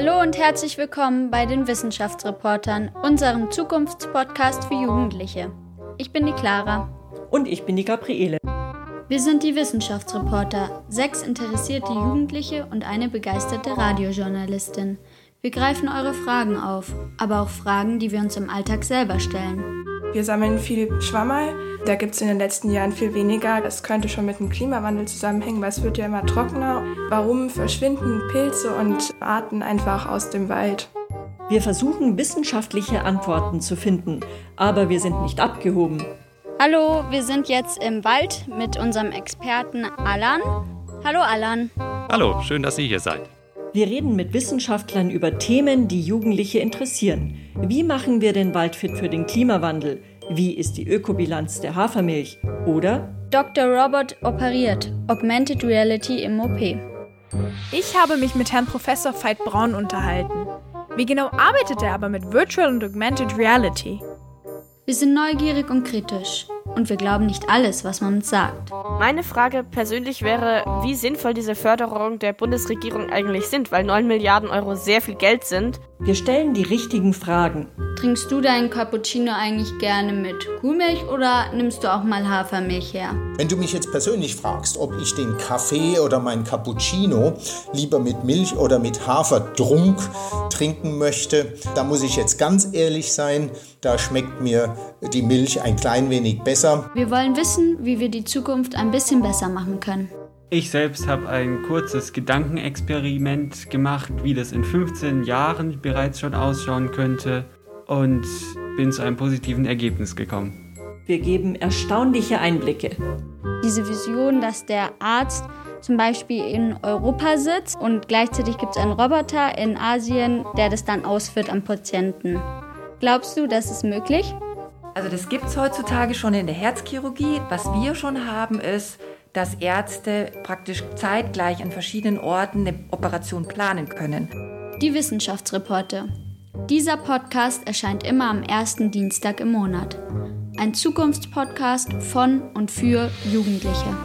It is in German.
Hallo und herzlich willkommen bei den Wissenschaftsreportern, unserem Zukunftspodcast für Jugendliche. Ich bin die Clara. Und ich bin die Gabriele. Wir sind die Wissenschaftsreporter, sechs interessierte Jugendliche und eine begeisterte Radiojournalistin. Wir greifen eure Fragen auf, aber auch Fragen, die wir uns im Alltag selber stellen. Wir sammeln viel Schwammerl. Da gibt es in den letzten Jahren viel weniger. Das könnte schon mit dem Klimawandel zusammenhängen, weil es wird ja immer trockener. Warum verschwinden Pilze und Arten einfach aus dem Wald? Wir versuchen wissenschaftliche Antworten zu finden, aber wir sind nicht abgehoben. Hallo, wir sind jetzt im Wald mit unserem Experten Alan. Hallo Alan. Hallo, schön, dass ihr hier seid. Wir reden mit Wissenschaftlern über Themen, die Jugendliche interessieren. Wie machen wir den Wald fit für den Klimawandel? Wie ist die Ökobilanz der Hafermilch? Oder Dr. Robert operiert. Augmented Reality im OP. Ich habe mich mit Herrn Professor Veit Braun unterhalten. Wie genau arbeitet er aber mit Virtual und Augmented Reality? Wir sind neugierig und kritisch. Und wir glauben nicht alles, was man uns sagt. Meine Frage persönlich wäre, wie sinnvoll diese Förderungen der Bundesregierung eigentlich sind, weil 9 Milliarden Euro sehr viel Geld sind. wir stellen die richtigen Fragen. Trinkst du deinen Cappuccino eigentlich gerne mit Kuhmilch oder nimmst du auch mal Hafermilch her? Wenn du mich jetzt persönlich fragst, ob ich den Kaffee oder mein Cappuccino lieber mit Milch oder mit Haferdrunk trinken möchte, da muss ich jetzt ganz ehrlich sein, da schmeckt mir die Milch ein klein wenig besser. Wir wollen wissen, wie wir die Zukunft ein bisschen besser machen können. Ich selbst habe ein kurzes Gedankenexperiment gemacht, wie das in 15 Jahren bereits schon ausschauen könnte und bin zu einem positiven Ergebnis gekommen. Wir geben erstaunliche Einblicke. Diese Vision, dass der Arzt zum Beispiel in Europa sitzt und gleichzeitig gibt es einen Roboter in Asien, der das dann ausführt am Patienten. Glaubst du, das ist möglich? Also das gibt es heutzutage schon in der Herzchirurgie. Was wir schon haben, ist, dass Ärzte praktisch zeitgleich an verschiedenen Orten eine Operation planen können. Die Wissenschaftsreporte. Dieser Podcast erscheint immer am ersten Dienstag im Monat. Ein Zukunftspodcast von und für Jugendliche.